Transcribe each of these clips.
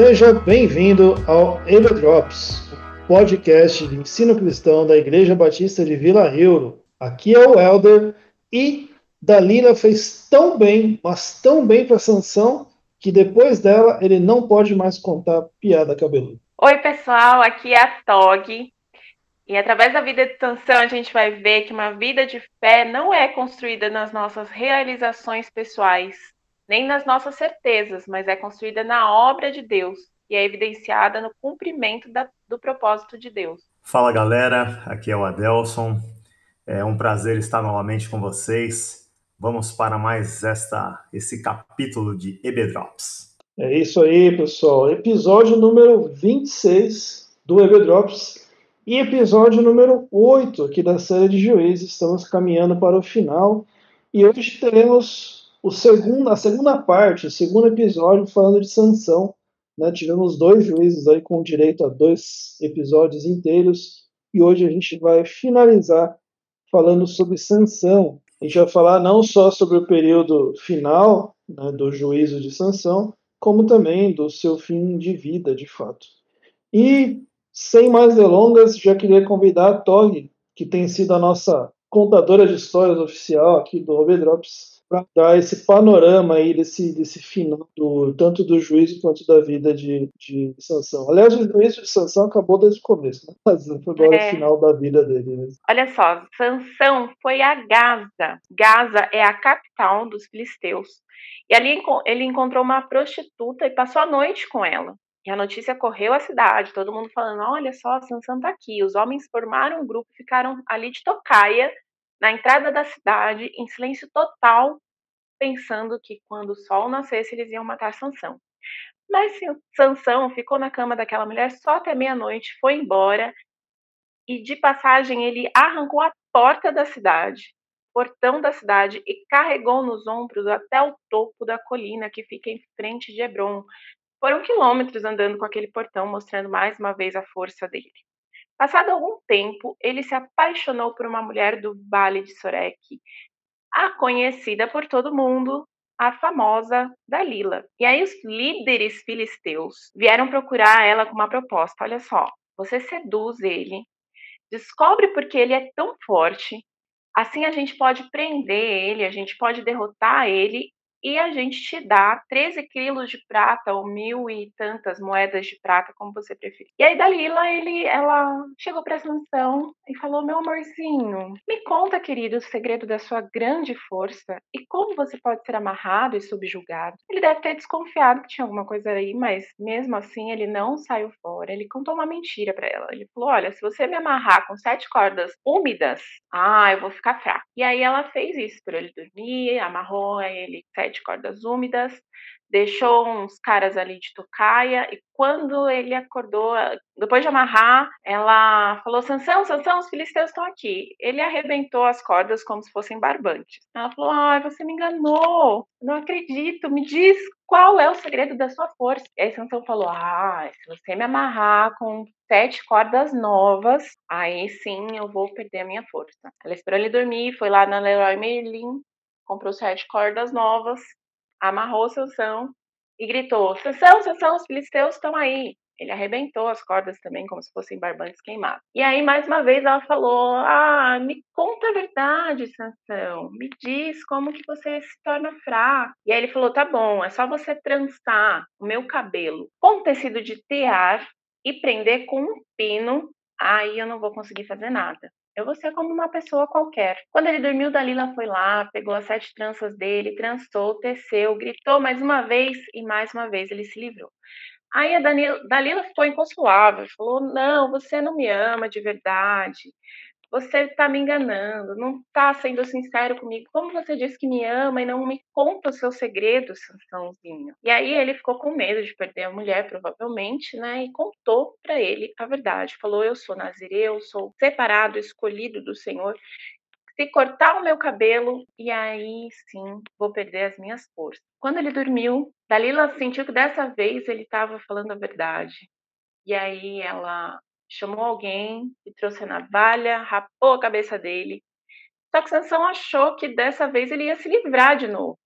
Seja bem-vindo ao Eva Drops, podcast de ensino cristão da Igreja Batista de Vila Euro. Aqui é o Elder e Dalila fez tão bem, mas tão bem para Sansão, que depois dela ele não pode mais contar piada cabeluda. Oi, pessoal, aqui é a Tog. E através da vida de Sansão, a gente vai ver que uma vida de fé não é construída nas nossas realizações pessoais, nem nas nossas certezas, mas é construída na obra de Deus e é evidenciada no cumprimento da, do propósito de Deus. Fala galera, aqui é o Adelson. É um prazer estar novamente com vocês. Vamos para mais esta esse capítulo de Ebedrops. É isso aí, pessoal. Episódio número 26 do Ebedrops e episódio número 8 aqui da série de juízes. Estamos caminhando para o final e hoje teremos o segundo, a segunda parte, o segundo episódio falando de sanção. Né? Tivemos dois juízes aí com direito a dois episódios inteiros e hoje a gente vai finalizar falando sobre sanção. A gente vai falar não só sobre o período final né, do juízo de sanção, como também do seu fim de vida, de fato. E sem mais delongas, já queria convidar a Tog, que tem sido a nossa contadora de histórias oficial aqui do Obedrops, para dar esse panorama aí desse, desse final, do, tanto do juízo quanto da vida de, de Sansão. Aliás, o juízo de Sansão acabou desde o começo, né? Mas foi agora é. o final da vida dele. Né? Olha só, Sansão foi a Gaza. Gaza é a capital dos filisteus. E ali ele encontrou uma prostituta e passou a noite com ela. E a notícia correu à cidade, todo mundo falando: olha só, Sansão tá aqui. Os homens formaram um grupo, ficaram ali de tocaia na entrada da cidade, em silêncio total, pensando que quando o sol nascesse eles iam matar Sansão. Mas Sansão ficou na cama daquela mulher só até meia-noite, foi embora e de passagem ele arrancou a porta da cidade, portão da cidade e carregou nos ombros até o topo da colina que fica em frente de Hebron. Foram quilômetros andando com aquele portão, mostrando mais uma vez a força dele. Passado algum tempo, ele se apaixonou por uma mulher do Vale de Sorek, a conhecida por todo mundo, a famosa Dalila. E aí os líderes filisteus vieram procurar ela com uma proposta. Olha só, você seduz ele, descobre porque ele é tão forte, assim a gente pode prender ele, a gente pode derrotar ele e a gente te dá 13 quilos de prata ou mil e tantas moedas de prata, como você preferir. E aí Dalila, ele, ela chegou para Sansão e falou, meu amorzinho, me conta, querido, o segredo da sua grande força e como você pode ser amarrado e subjugado. Ele deve ter desconfiado que tinha alguma coisa aí, mas mesmo assim ele não saiu fora. Ele contou uma mentira para ela. Ele falou, olha, se você me amarrar com sete cordas úmidas, ah, eu vou ficar fraco. E aí ela fez isso para ele dormir, amarrou ele sete de cordas úmidas, deixou uns caras ali de tocaia e quando ele acordou, depois de amarrar, ela falou: Sansão, Sansão, os filisteus estão aqui. Ele arrebentou as cordas como se fossem barbantes. Ela falou: Ai, você me enganou, não acredito, me diz qual é o segredo da sua força. E aí Sansão falou: Ah, se você me amarrar com sete cordas novas, aí sim eu vou perder a minha força. Ela esperou ele dormir, foi lá na Leroy Merlin, comprou sete cordas novas, amarrou Sansão e gritou: Sansão, Sansão, os filisteus estão aí. Ele arrebentou as cordas também, como se fossem barbantes queimados. E aí, mais uma vez, ela falou: Ah, me conta a verdade, Sansão. Me diz como que você se torna fraco. E aí ele falou: Tá bom, é só você trançar o meu cabelo com tecido de tear e prender com um pino. Aí eu não vou conseguir fazer nada. Eu vou ser como uma pessoa qualquer. Quando ele dormiu, Dalila foi lá, pegou as sete tranças dele, trançou, teceu, gritou mais uma vez e mais uma vez ele se livrou. Aí a Danila, Dalila ficou inconsolável, falou: Não, você não me ama de verdade você está me enganando, não está sendo sincero comigo. Como você disse que me ama e não me conta os seus segredos, Sansãozinho? E aí ele ficou com medo de perder a mulher, provavelmente, né? E contou para ele a verdade. Falou: Eu sou nazireu, sou separado, escolhido do Senhor. Se cortar o meu cabelo, e aí sim vou perder as minhas forças. Quando ele dormiu, Dalila sentiu que dessa vez ele estava falando a verdade. E aí ela chamou alguém e trouxe a navalha, rapou a cabeça dele. Só que Sansão achou que dessa vez ele ia se livrar de novo.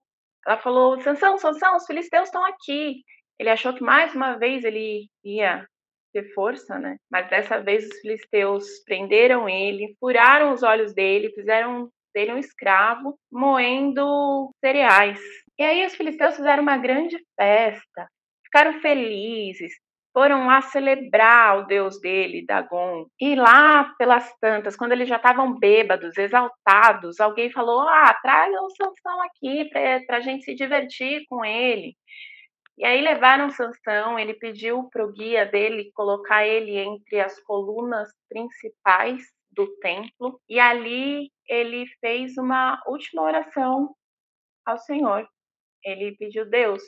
Ela falou: Sansão, Sansão, os filisteus estão aqui. Ele achou que mais uma vez ele ia ter força, né? Mas dessa vez os filisteus prenderam ele, furaram os olhos dele, fizeram dele um escravo, moendo cereais. E aí os filisteus fizeram uma grande festa, ficaram felizes, foram lá celebrar o deus dele, Dagon. E lá pelas tantas, quando eles já estavam bêbados, exaltados, alguém falou: Ah, traga o Sansão aqui para a gente se divertir com ele. E aí levaram Sansão, ele pediu para o guia dele colocar ele entre as colunas principais do templo, e ali ele fez uma última oração ao Senhor. Ele pediu: Deus,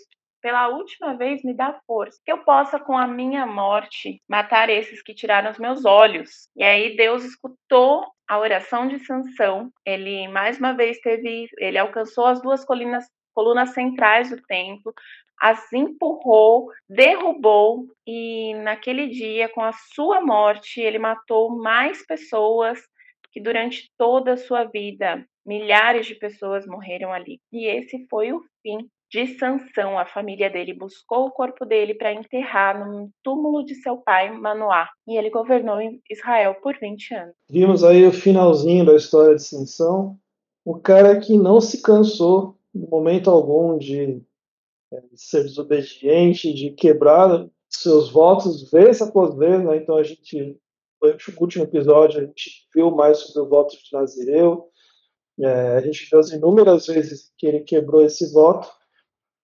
pela última vez me dá força, que eu possa com a minha morte matar esses que tiraram os meus olhos. E aí Deus escutou a oração de Sansão. Ele mais uma vez teve, ele alcançou as duas colinas, colunas centrais do templo, as empurrou, derrubou e naquele dia, com a sua morte, ele matou mais pessoas que durante toda a sua vida milhares de pessoas morreram ali. E esse foi o fim de Sansão, a família dele buscou o corpo dele para enterrar no túmulo de seu pai, Manoá, e ele governou Israel por 20 anos. Vimos aí o finalzinho da história de Sansão, o cara que não se cansou em momento algum de, de ser desobediente, de quebrar seus votos vez após vez, né? Então a gente, no último episódio, a gente viu mais sobre o voto de Nazireu, é, a gente viu as inúmeras vezes que ele quebrou esse voto,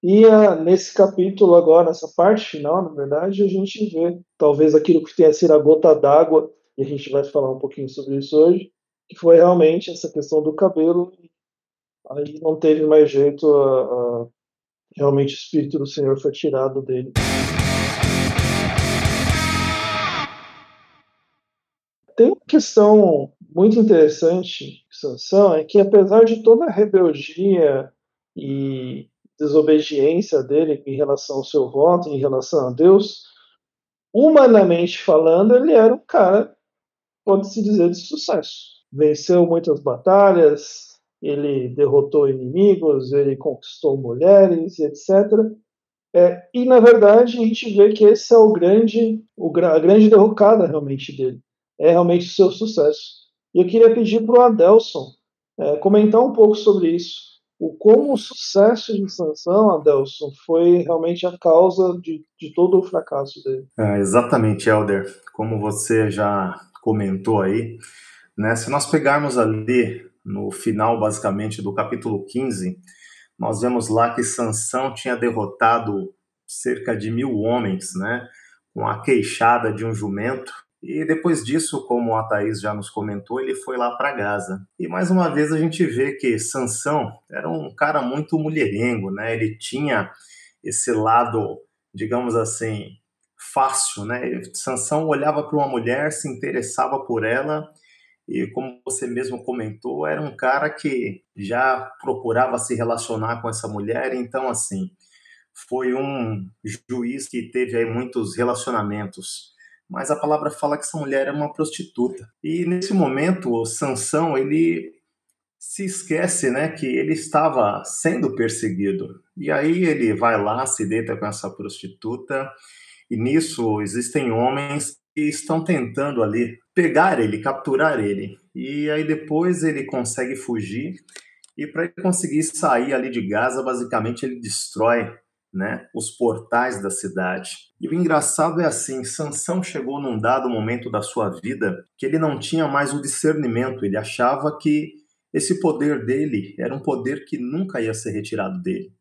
e uh, nesse capítulo agora, nessa parte final, na verdade, a gente vê talvez aquilo que tenha sido a gota d'água, e a gente vai falar um pouquinho sobre isso hoje, que foi realmente essa questão do cabelo. Aí não teve mais jeito, uh, uh, realmente o Espírito do Senhor foi tirado dele. Tem uma questão muito interessante, Sansão, é que apesar de toda a rebeldia e desobediência dele em relação ao seu voto, em relação a Deus, humanamente falando, ele era um cara, pode-se dizer, de sucesso. Venceu muitas batalhas, ele derrotou inimigos, ele conquistou mulheres, etc. É, e na verdade a gente vê que esse é o grande, o, a grande derrocada realmente dele, é realmente o seu sucesso. E eu queria pedir para o Adelson é, comentar um pouco sobre isso o como o sucesso de Sansão, Adelson, foi realmente a causa de, de todo o fracasso dele. É, exatamente, Helder. Como você já comentou aí, né, se nós pegarmos ali no final, basicamente, do capítulo 15, nós vemos lá que Sansão tinha derrotado cerca de mil homens, né, com a queixada de um jumento, e depois disso, como a Thaís já nos comentou, ele foi lá para Gaza. E mais uma vez a gente vê que Sansão era um cara muito mulherengo, né? Ele tinha esse lado, digamos assim, fácil, né? Sansão olhava para uma mulher, se interessava por ela e como você mesmo comentou, era um cara que já procurava se relacionar com essa mulher, então assim, foi um juiz que teve aí muitos relacionamentos mas a palavra fala que essa mulher é uma prostituta. E nesse momento, o Sansão, ele se esquece, né, que ele estava sendo perseguido. E aí ele vai lá, se deita com essa prostituta, e nisso existem homens que estão tentando ali pegar ele, capturar ele. E aí depois ele consegue fugir, e para ele conseguir sair ali de Gaza, basicamente ele destrói né, os portais da cidade. E o engraçado é assim, Sansão chegou num dado momento da sua vida que ele não tinha mais o discernimento, ele achava que esse poder dele era um poder que nunca ia ser retirado dele.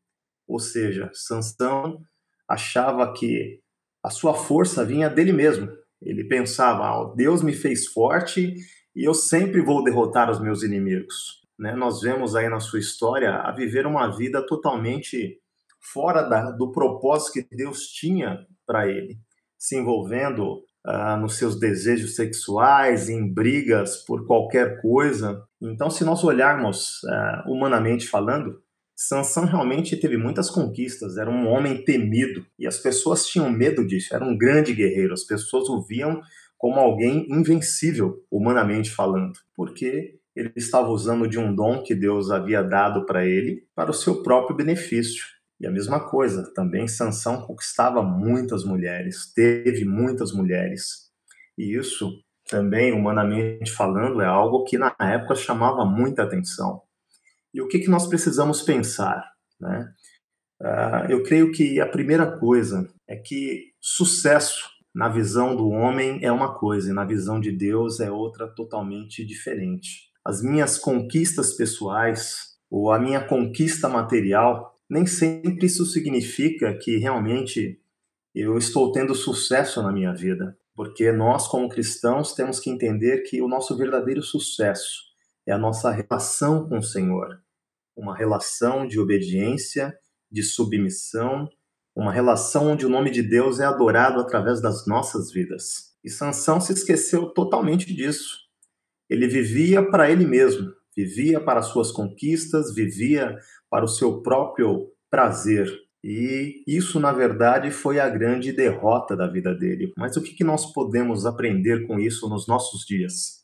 Ou seja, Sansão achava que a sua força vinha dele mesmo. Ele pensava, ah, Deus me fez forte e eu sempre vou derrotar os meus inimigos. Né? Nós vemos aí na sua história a viver uma vida totalmente fora da, do propósito que Deus tinha para ele, se envolvendo uh, nos seus desejos sexuais, em brigas por qualquer coisa. Então, se nós olharmos uh, humanamente falando, Sansão realmente teve muitas conquistas, era um homem temido e as pessoas tinham medo disso, era um grande guerreiro, as pessoas o viam como alguém invencível, humanamente falando, porque ele estava usando de um dom que Deus havia dado para ele para o seu próprio benefício. E a mesma coisa, também Sansão conquistava muitas mulheres, teve muitas mulheres. E isso também, humanamente falando, é algo que na época chamava muita atenção. E o que, que nós precisamos pensar? Né? Uh, eu creio que a primeira coisa é que sucesso na visão do homem é uma coisa e na visão de Deus é outra totalmente diferente. As minhas conquistas pessoais ou a minha conquista material, nem sempre isso significa que realmente eu estou tendo sucesso na minha vida, porque nós, como cristãos, temos que entender que o nosso verdadeiro sucesso é a nossa relação com o Senhor, uma relação de obediência, de submissão, uma relação onde o nome de Deus é adorado através das nossas vidas. E Sansão se esqueceu totalmente disso. Ele vivia para ele mesmo, vivia para suas conquistas, vivia para o seu próprio prazer. E isso, na verdade, foi a grande derrota da vida dele. Mas o que nós podemos aprender com isso nos nossos dias?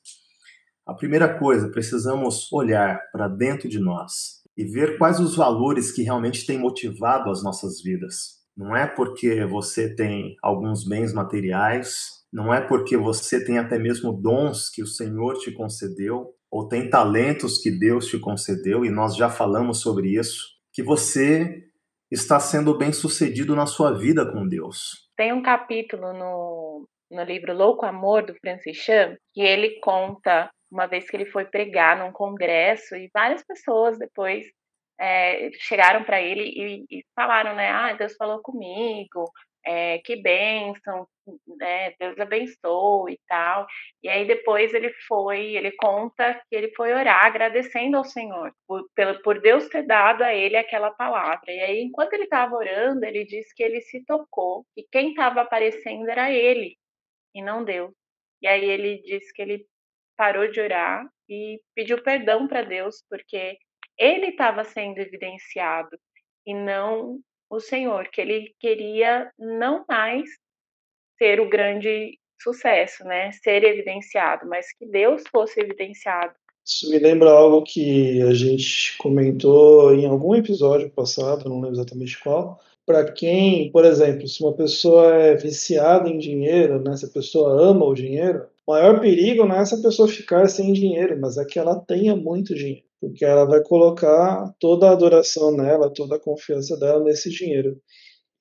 A primeira coisa, precisamos olhar para dentro de nós e ver quais os valores que realmente têm motivado as nossas vidas. Não é porque você tem alguns bens materiais, não é porque você tem até mesmo dons que o Senhor te concedeu, ou tem talentos que Deus te concedeu, e nós já falamos sobre isso, que você está sendo bem sucedido na sua vida com Deus. Tem um capítulo no, no livro Louco Amor, do Francis Chan, que ele conta uma vez que ele foi pregar num congresso e várias pessoas depois é, chegaram para ele e, e, falaram, né? Ah, Deus falou comigo, é, que bênção, né? Deus abençoou e tal. E aí depois ele foi, ele conta que ele foi orar agradecendo ao Senhor por, por Deus ter dado a ele aquela palavra. E aí, enquanto ele estava orando, ele disse que ele se tocou e quem estava aparecendo era ele e não Deus. E aí ele disse que ele parou de orar e pediu perdão para Deus, porque ele estava sendo evidenciado e não o Senhor, que ele queria não mais ser o grande sucesso, né? Ser evidenciado, mas que Deus fosse evidenciado. Isso me lembra algo que a gente comentou em algum episódio passado, não lembro exatamente qual. Para quem, por exemplo, se uma pessoa é viciada em dinheiro, né, se a pessoa ama o dinheiro, o maior perigo não é essa pessoa ficar sem dinheiro, mas é que ela tenha muito dinheiro, porque ela vai colocar toda a adoração nela, toda a confiança dela nesse dinheiro.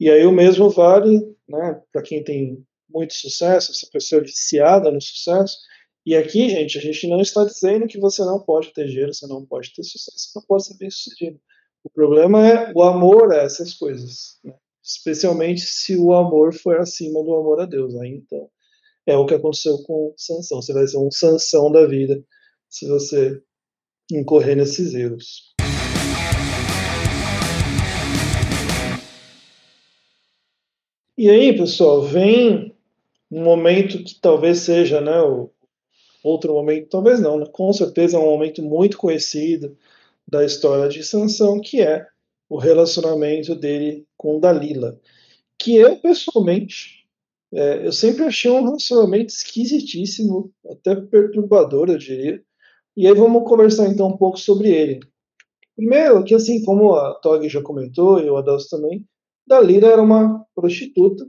E aí o mesmo vale né, para quem tem muito sucesso, essa pessoa viciada no sucesso. E aqui, gente, a gente não está dizendo que você não pode ter dinheiro, você não pode ter sucesso, você não pode ser bem sucedido. O problema é o amor a essas coisas, né? especialmente se o amor for acima do amor a Deus. Aí então é o que aconteceu com Sansão. Você vai ser um Sansão da vida se você incorrer nesses erros. E aí, pessoal, vem um momento que talvez seja, né, outro momento, talvez não, né, com certeza é um momento muito conhecido da história de Sansão, que é o relacionamento dele com Dalila, que eu pessoalmente é, eu sempre achei um relacionamento esquisitíssimo, até perturbador, eu diria. E aí vamos conversar então um pouco sobre ele. Primeiro, que assim como a Tog já comentou, e o Adalso também, Dalila era uma prostituta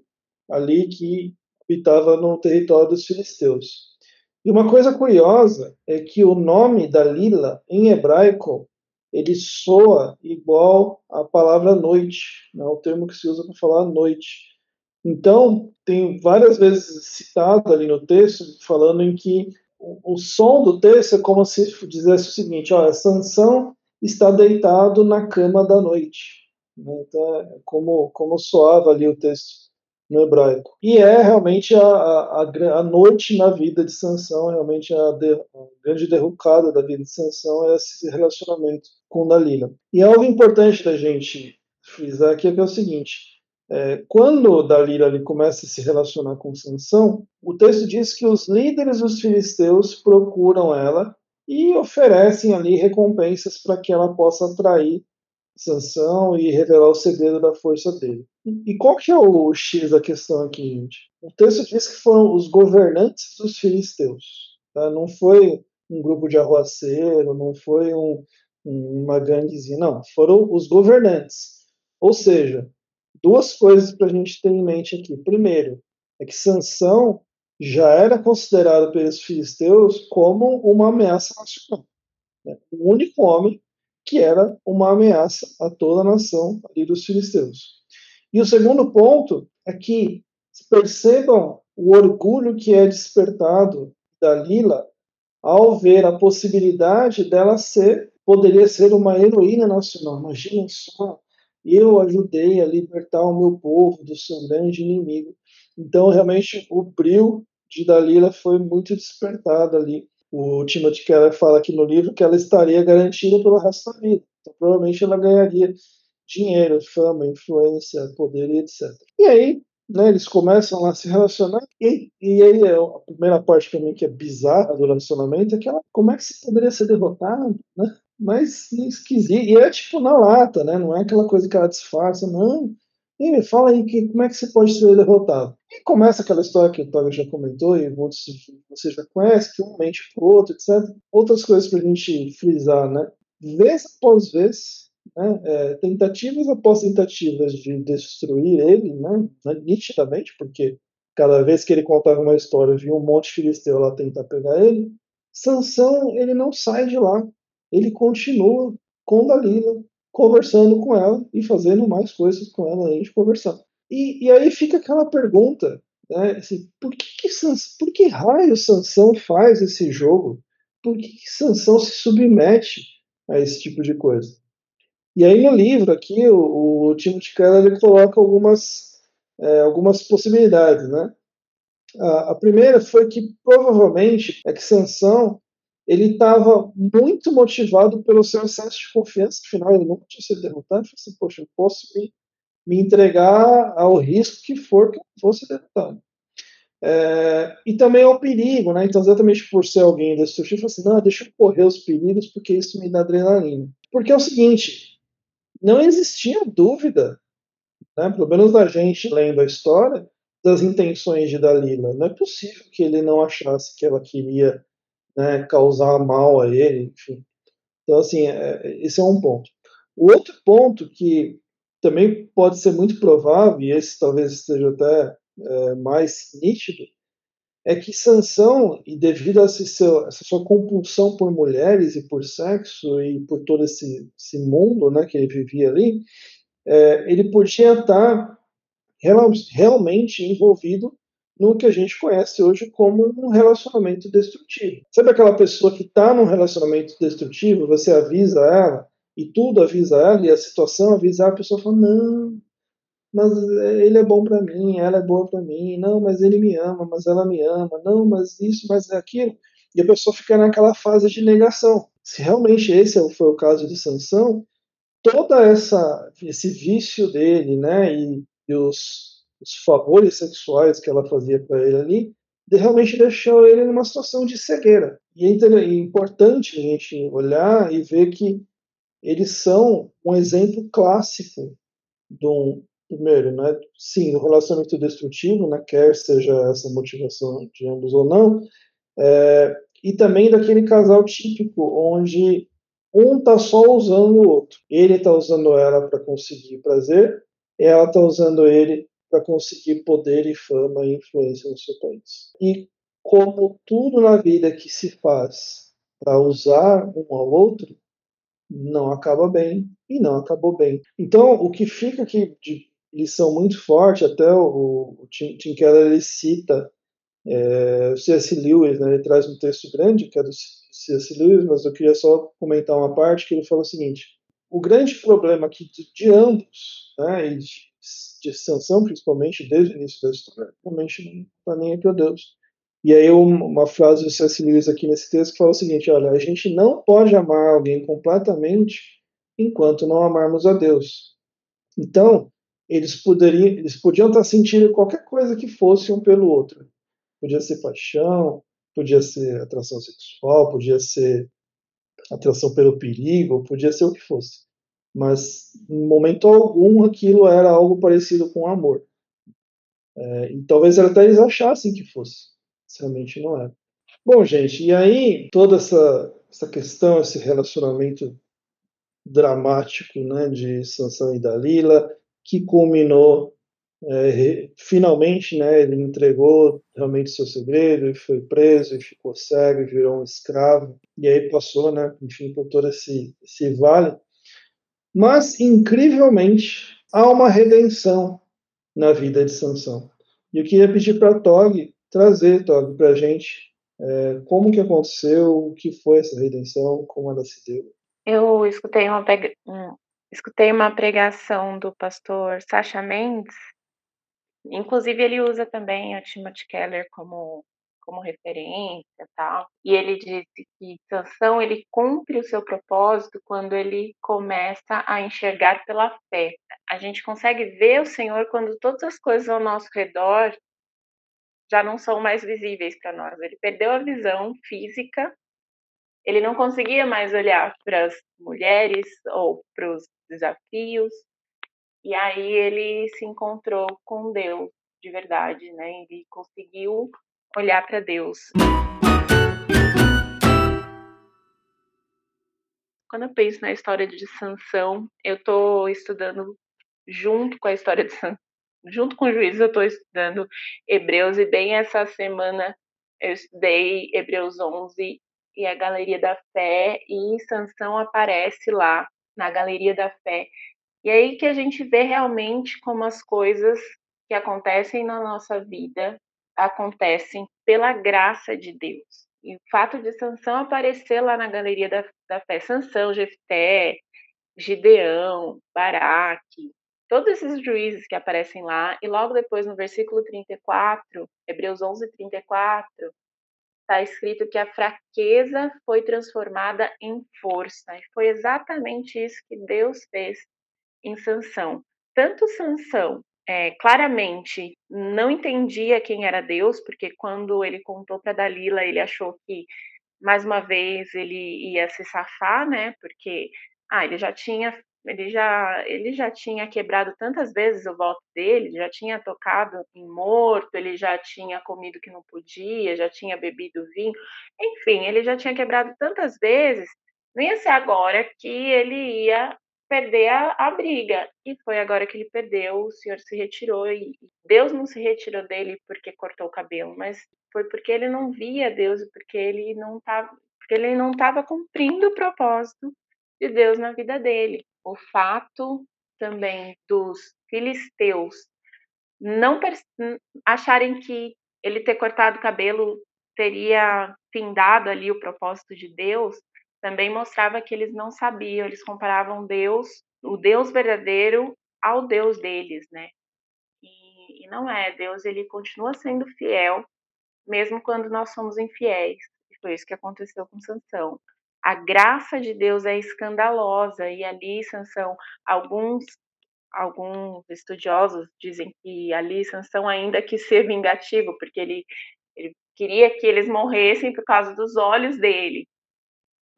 ali que habitava no território dos filisteus. E uma coisa curiosa é que o nome Dalila, em hebraico, ele soa igual à palavra noite, né, o termo que se usa para falar noite. Então, tem várias vezes citado ali no texto, falando em que o, som do texto é como se dissesse o seguinte: olha, Sansão está deitado na cama da noite. Né? Então, é como, como soava ali o texto no hebraico. E é realmente a, a, a noite na vida de Sansão, realmente a, de, a grande derrocada da vida de Sansão é esse relacionamento com Dalila. E algo importante da gente frisar aqui é, que é o seguinte: é, quando Dalila ali começa a se relacionar com Sansão, o texto diz que os líderes dos filisteus procuram ela e oferecem ali recompensas para que ela possa atrair Sansão e revelar o segredo da força dele. E qual que é o X da questão aqui, gente? O texto diz que foram os governantes dos filisteus. Tá? Não foi um grupo de arruaceiro, não foi um, uma ganguezinha, não. Foram os governantes. Ou seja, duas coisas para a gente ter em mente aqui. Primeiro, é que Sansão já era considerado pelos filisteus como uma ameaça nacional. Né? O único homem que era uma ameaça a toda a nação ali dos filisteus. E o segundo ponto é que percebam o orgulho que é despertado da Lila ao ver a possibilidade dela ser, poderia ser uma heroína nacional. Imaginem só, eu ajudei a libertar o meu povo do seu grande inimigo. Então, realmente, o brilho de Dalila foi muito despertado ali. O Timothy Keller fala aqui no livro que ela estaria garantida pelo resto da vida. Então, provavelmente ela ganharia dinheiro, fama, influência, poder e etc. E aí, né, eles começam a se relacionar, e, e aí é a primeira parte para mim que é bizarra do relacionamento é que ela, como é que se poderia ser derrotado, né? Mas esquisito, e é tipo na lata, né? Não é aquela coisa que ela disfarça, não. E me fala aí que, como é que você pode ser derrotado. E começa aquela história que o Toga já comentou, e muitos você já conhece, que um mente pro outro, etc. Outras coisas para a gente frisar, né? Vez após vez, né, é, tentativas após tentativas de destruir ele, né, né, nitidamente, porque cada vez que ele contava uma história, via um monte de filisteu lá tentar pegar ele. Sansão, ele não sai de lá. Ele continua com Dalila, conversando com ela e fazendo mais coisas com ela além de conversar. E, e aí fica aquela pergunta, né, assim, por que, que, Sans, por que raio Sansão faz esse jogo? Por que, que Sansão se submete a esse tipo de coisa? E aí no livro aqui, o, o Timothy Keller ele coloca algumas, é, algumas possibilidades, né? A, a, primeira foi que provavelmente é que Sansão ele estava muito motivado pelo seu excesso de confiança, afinal ele nunca tinha sido derrotado, ele falou assim, poxa, eu posso me, me entregar ao risco que for que eu fosse derrotado. É, e também ao perigo, né? Então, exatamente por ser alguém destrutivo, falei assim, não, deixa eu correr os perigos porque isso me dá adrenalina. Porque é o seguinte, não existia dúvida, né, pelo menos da gente lendo a história, das intenções de Dalila. Não é possível que ele não achasse que ela queria né, causar mal a ele, enfim. Então, assim, é, esse é um ponto. O outro ponto que também pode ser muito provável, e esse talvez esteja até é, mais nítido, é que Sansão, e devido a seu, essa sua compulsão por mulheres e por sexo e por todo esse, esse mundo né, que ele vivia ali, é, ele podia estar real, realmente envolvido no que a gente conhece hoje como um relacionamento destrutivo. Sabe aquela pessoa que está num relacionamento destrutivo, você avisa ela, e tudo avisa ela, e a situação avisa a pessoa fala, não, mas ele é bom para mim, ela é boa para mim, não, mas ele me ama, mas ela me ama, não, mas isso, mas aquilo. E a pessoa fica naquela fase de negação. Se realmente esse foi o caso de Sansão, toda essa esse vício dele, né, e, e os, os, favores sexuais que ela fazia para ele ali, de realmente deixou ele numa situação de cegueira. E é, é importante a gente olhar e ver que eles são um exemplo clássico de um, primeiro, né, sim, o relacionamento destrutivo, né, quer seja essa motivação de ambos ou não, é, e também daquele casal típico onde um tá só usando o outro. Ele tá usando ela para conseguir prazer, ela tá usando ele para conseguir poder e fama e influência no seu país. E como tudo na vida que se faz para usar um ao outro, não acaba bem e não acabou bem. Então, o que fica aqui de lição muito forte, até o, Tim, Tim, Keller ele cita é, o C.S. Lewis, né, ele traz um texto grande que é do C.S. Lewis, mas eu queria só comentar uma parte que ele fala o seguinte: o grande problema aqui de, de ambos, né, e de, de principalmente desde o início da história, realmente não está nem para Deus. E aí uma frase do C.S. Lewis aqui nesse texto que fala o seguinte: olha, a gente não pode amar alguém completamente enquanto não amarmos a Deus. Então, eles poderiam, eles podiam estar sentindo qualquer coisa que fosse um pelo outro. Podia ser paixão, podia ser atração sexual, podia ser atração pelo perigo, podia ser o que fosse. Mas, em momento algum, aquilo era algo parecido com amor. É, e talvez até eles achassem que fosse. Realmente não era. Bom, gente, e aí toda essa, essa questão, esse relacionamento dramático né, de Sansão e Dalila, que culminou é, finalmente, né, ele entregou realmente seu segredo e foi preso e ficou cego e virou um escravo e aí passou, né, enfim, por todo esse, esse vale. Mas incrivelmente há uma redenção na vida de Sansão. E eu queria pedir para Tog trazer, Tog, para a gente é, como que aconteceu, o que foi essa redenção, como ela se deu. Eu escutei uma, escutei uma pregação do pastor Sacha Mendes, inclusive ele usa também o Timothy Keller como como referência tal. E ele disse que Sansão ele cumpre o seu propósito quando ele começa a enxergar pela fé. A gente consegue ver o Senhor quando todas as coisas ao nosso redor já não são mais visíveis para nós. Ele perdeu a visão física, ele não conseguia mais olhar para as mulheres ou para os desafios, e aí ele se encontrou com Deus de verdade, né? Ele conseguiu olhar para Deus. Quando eu penso na história de Sansão, eu estou estudando junto com a história de Sansão junto com o juiz, eu estou estudando Hebreus, e bem essa semana eu estudei Hebreus 11 e a Galeria da Fé, e Sansão aparece lá na Galeria da Fé. E aí que a gente vê realmente como as coisas que acontecem na nossa vida acontecem pela graça de Deus. E o fato de Sansão aparecer lá na Galeria da, da Fé, Sansão, Jefté, Gideão, Baraque, todos esses juízes que aparecem lá, e logo depois no versículo 34, Hebreus 11, 34, está escrito que a fraqueza foi transformada em força. E foi exatamente isso que Deus fez em Sansão. Tanto Sansão é, claramente não entendia quem era Deus, porque quando ele contou para Dalila, ele achou que mais uma vez ele ia se safar, né? Porque ah, ele já tinha ele já, ele já tinha quebrado tantas vezes o voto dele, já tinha tocado em morto, ele já tinha comido que não podia, já tinha bebido vinho, enfim, ele já tinha quebrado tantas vezes, não ia ser agora que ele ia perder a, a briga. E foi agora que ele perdeu, o Senhor se retirou e Deus não se retirou dele porque cortou o cabelo, mas foi porque ele não via Deus e porque ele não estava porque ele não estava cumprindo o propósito de Deus na vida dele o fato também dos filisteus não acharem que ele ter cortado o cabelo teria findado ali o propósito de Deus, também mostrava que eles não sabiam, eles comparavam Deus, o Deus verdadeiro, ao Deus deles, né? E, e não é, Deus ele continua sendo fiel, mesmo quando nós somos infiéis. E foi isso que aconteceu com Sansão a graça de Deus é escandalosa e ali Sansão alguns alguns estudiosos dizem que ali Sansão ainda quis ser vingativo porque ele, ele queria que eles morressem por causa dos olhos dele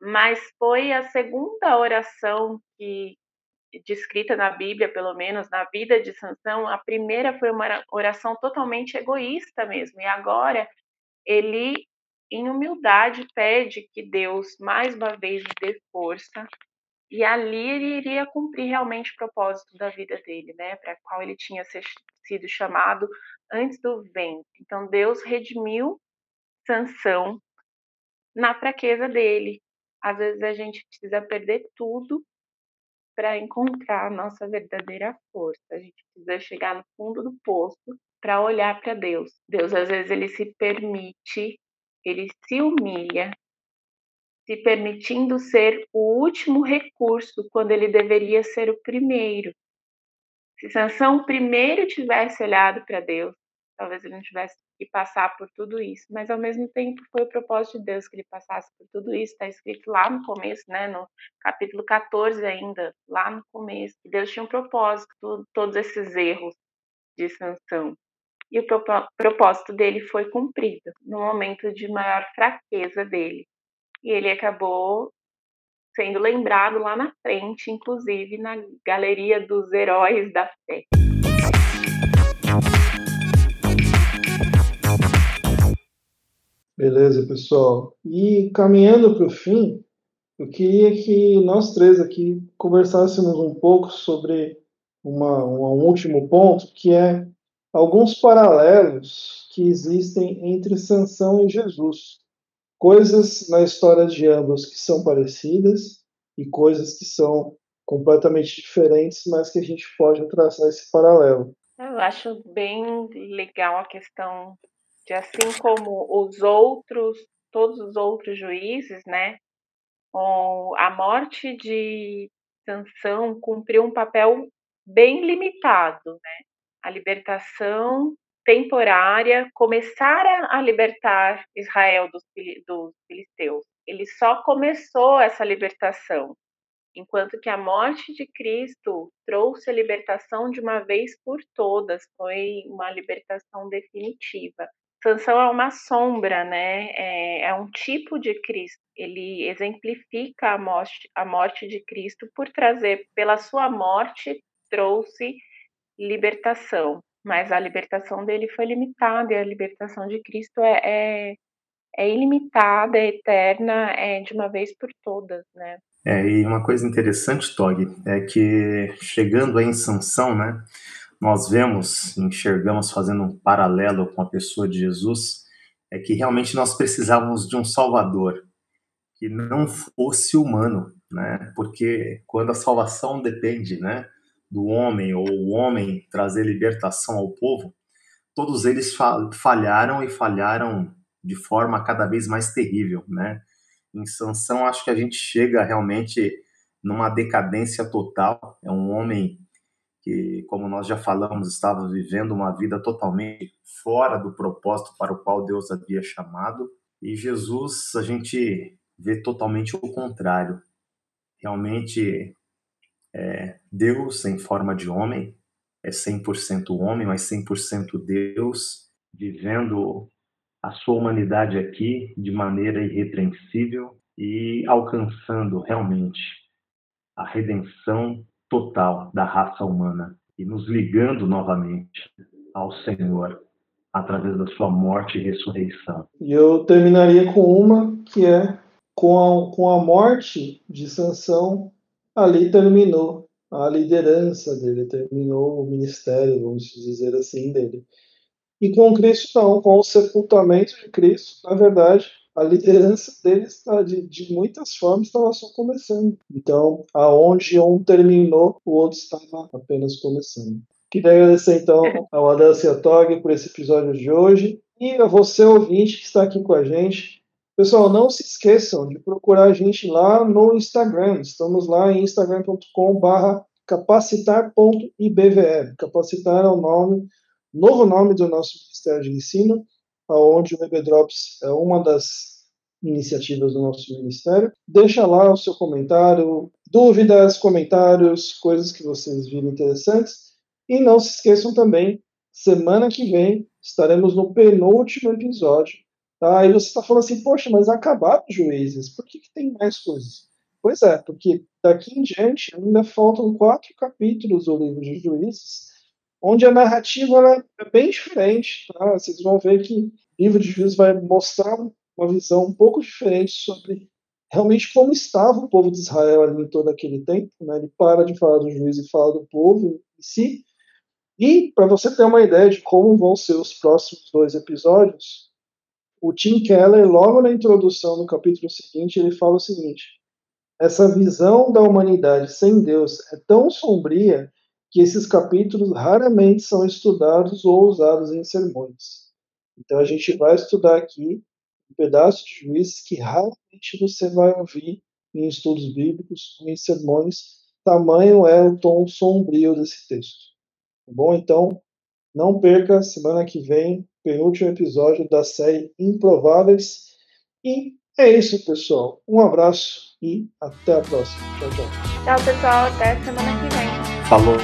mas foi a segunda oração que descrita na Bíblia, pelo menos na vida de Sansão, a primeira foi uma oração totalmente egoísta mesmo, e agora ele em humildade, pede que Deus mais uma vez lhe dê força e ali ele iria cumprir realmente o propósito da vida dele, né, para qual ele tinha sido chamado antes do vento. Então Deus redimiu Sansão na fraqueza dele. Às vezes a gente precisa perder tudo para encontrar a nossa verdadeira força. A gente precisa chegar no fundo do poço para olhar para Deus. Deus às vezes ele se permite ele se humilha, se permitindo ser o último recurso quando ele deveria ser o primeiro. Se Sansão primeiro tivesse olhado para Deus, talvez ele não tivesse que passar por tudo isso, mas ao mesmo tempo foi o propósito de Deus que ele passasse por tudo isso, está escrito lá no começo, né, no capítulo 14 ainda, lá no começo, que Deus tinha um propósito, todos esses erros de Sansão e o propósito dele foi cumprido no momento de maior fraqueza dele. E ele acabou sendo lembrado lá na frente, inclusive na galeria dos heróis da fé. Beleza, pessoal. E caminhando para o fim, eu queria que nós três aqui conversássemos um pouco sobre uma, um último ponto, que é alguns paralelos que existem entre Sansão e Jesus. Coisas na história de ambos que são parecidas e coisas que são completamente diferentes, mas que a gente pode traçar esse paralelo. Eu acho bem legal a questão assim como os outros, todos os outros juízes, né? A morte de Sansão cumpriu um papel bem limitado, né? A libertação temporária, começar a libertar Israel dos, dos filisteus. Ele só começou essa libertação, enquanto que a morte de Cristo trouxe a libertação de uma vez por todas, foi uma libertação definitiva. Sansão é uma sombra, né? É, é, um tipo de Cristo. Ele exemplifica a morte, a morte de Cristo por trazer, pela sua morte, trouxe libertação. Mas a libertação dele foi limitada e a libertação de Cristo é, é, é ilimitada, é eterna, é de uma vez por todas, né? É, e uma coisa interessante, Tog, é que chegando aí em Sansão, né, nós vemos, enxergamos fazendo um paralelo com a pessoa de Jesus, é que realmente nós precisávamos de um Salvador que não fosse humano, né? Porque quando a salvação depende, né, do homem ou o homem trazer libertação ao povo, todos eles falharam e falharam de forma cada vez mais terrível, né? Em Sansão, acho que a gente chega realmente numa decadência total. É um homem que, como nós já falamos, estava vivendo uma vida totalmente fora do propósito para o qual Deus havia chamado. E Jesus, a gente vê totalmente o contrário. Realmente, é, Deus em forma de homem, é 100% homem, mas 100% Deus, vivendo a sua humanidade aqui de maneira irrepreensível e alcançando realmente a redenção total da raça humana e nos ligando novamente ao Senhor através da sua morte e ressurreição. E eu terminaria com uma que é com a, com a morte de Sansão, ali terminou a liderança dele, terminou o ministério, vamos dizer assim, dele. E com Cristo não, com o sepultamento de Cristo, na verdade, a liderança dele está de, de muitas formas estava só começando. Então, aonde um terminou, o outro estava apenas começando. Queria agradecer então ao Adelcia Tog por esse episódio de hoje e a você ouvinte que está aqui com a gente. Pessoal, não se esqueçam de procurar a gente lá no Instagram. Estamos lá em instagram.com/barra capacitar.ibvr. Capacitar é o nome novo nome do nosso Ministério de Ensino, onde o BBDrops é uma das iniciativas do nosso ministério. Deixa lá o seu comentário, dúvidas, comentários, coisas que vocês viram interessantes. E não se esqueçam também, semana que vem estaremos no penúltimo episódio. Tá? E você está falando assim, poxa, mas acabaram os juízes, por que, que tem mais coisas? Pois é, porque daqui em diante ainda faltam quatro capítulos do livro de juízes onde a narrativa é bem diferente. Tá? Vocês vão ver que o livro de Juízes vai mostrar uma visão um pouco diferente sobre realmente como estava o povo de Israel ali em todo aquele tempo. Né? Ele para de falar do juiz e fala do povo em si. E, para você ter uma ideia de como vão ser os próximos dois episódios, o Tim Keller, logo na introdução, no capítulo seguinte, ele fala o seguinte: essa visão da humanidade sem Deus é tão sombria que esses capítulos raramente são estudados ou usados em sermões. Então a gente vai estudar aqui um pedaço de juízes que raramente você vai ouvir em estudos bíblicos em sermões, tamanho é o tom sombrio desse texto. Tá bom? Então, não perca semana que vem, penúltimo episódio da série Improváveis. E é isso, pessoal. Um abraço e até a próxima. Tchau, tchau. Tchau, pessoal. Até semana que vem. Falou?